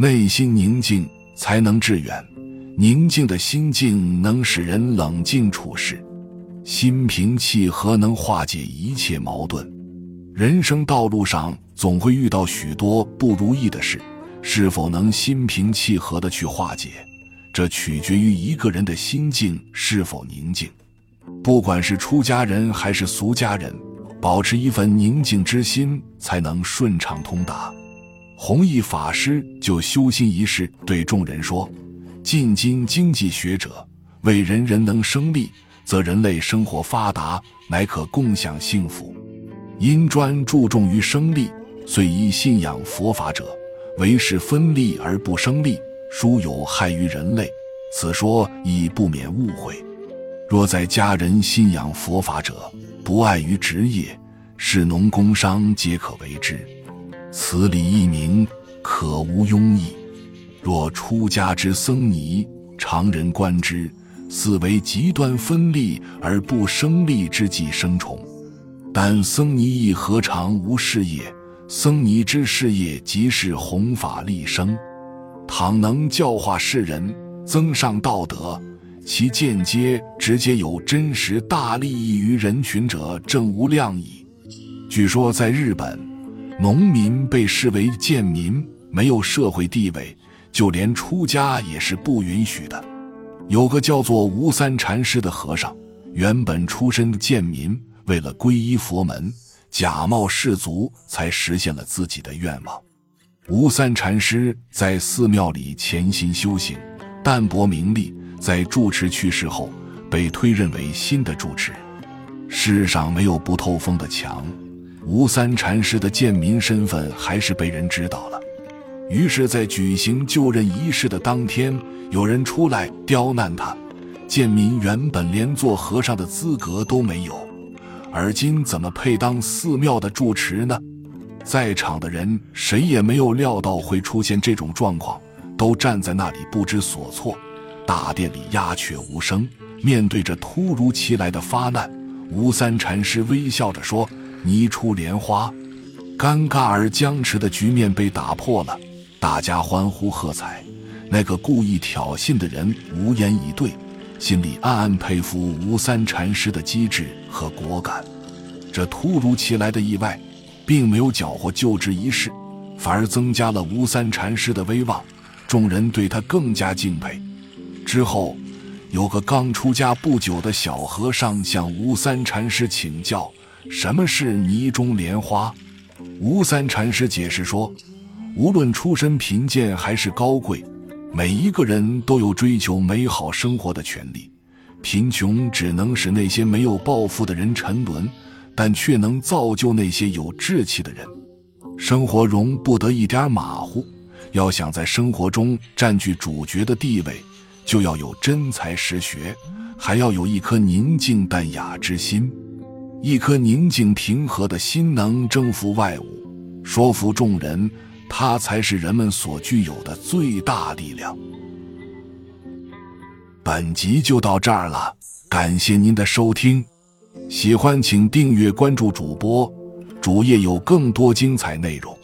内心宁静才能致远，宁静的心境能使人冷静处事，心平气和能化解一切矛盾。人生道路上总会遇到许多不如意的事，是否能心平气和的去化解，这取决于一个人的心境是否宁静。不管是出家人还是俗家人，保持一份宁静之心，才能顺畅通达。弘一法师就修心一事对众人说：“近今经济学者为人人能生利，则人类生活发达，乃可共享幸福。因专注重于生利，遂以信仰佛法者，为是分利而不生利，殊有害于人类。此说亦不免误会。若在家人信仰佛法者，不碍于职业，是农工商皆可为之。”此理一明，可无庸议。若出家之僧尼，常人观之，似为极端分利而不生利之计生虫。但僧尼亦何尝无事业？僧尼之事业，即是弘法利生。倘能教化世人，增上道德，其间接、直接有真实大利益于人群者，正无量矣。据说在日本。农民被视为贱民，没有社会地位，就连出家也是不允许的。有个叫做吴三禅师的和尚，原本出身贱民，为了皈依佛门，假冒士族，才实现了自己的愿望。吴三禅师在寺庙里潜心修行，淡泊名利，在住持去世后，被推认为新的住持。世上没有不透风的墙。吴三禅师的贱民身份还是被人知道了，于是，在举行就任仪式的当天，有人出来刁难他。贱民原本连做和尚的资格都没有，而今怎么配当寺庙的住持呢？在场的人谁也没有料到会出现这种状况，都站在那里不知所措。大殿里鸦雀无声，面对着突如其来的发难，吴三禅师微笑着说。泥出莲花，尴尬而僵持的局面被打破了，大家欢呼喝彩。那个故意挑衅的人无言以对，心里暗暗佩服吴三禅师的机智和果敢。这突如其来的意外，并没有搅和就职仪式，反而增加了吴三禅师的威望，众人对他更加敬佩。之后，有个刚出家不久的小和尚向吴三禅师请教。什么是泥中莲花？吴三禅师解释说：无论出身贫贱还是高贵，每一个人都有追求美好生活的权利。贫穷只能使那些没有抱负的人沉沦，但却能造就那些有志气的人。生活容不得一点马虎，要想在生活中占据主角的地位，就要有真才实学，还要有一颗宁静淡雅之心。一颗宁静平和的心能征服外物，说服众人，它才是人们所具有的最大力量。本集就到这儿了，感谢您的收听，喜欢请订阅关注主播，主页有更多精彩内容。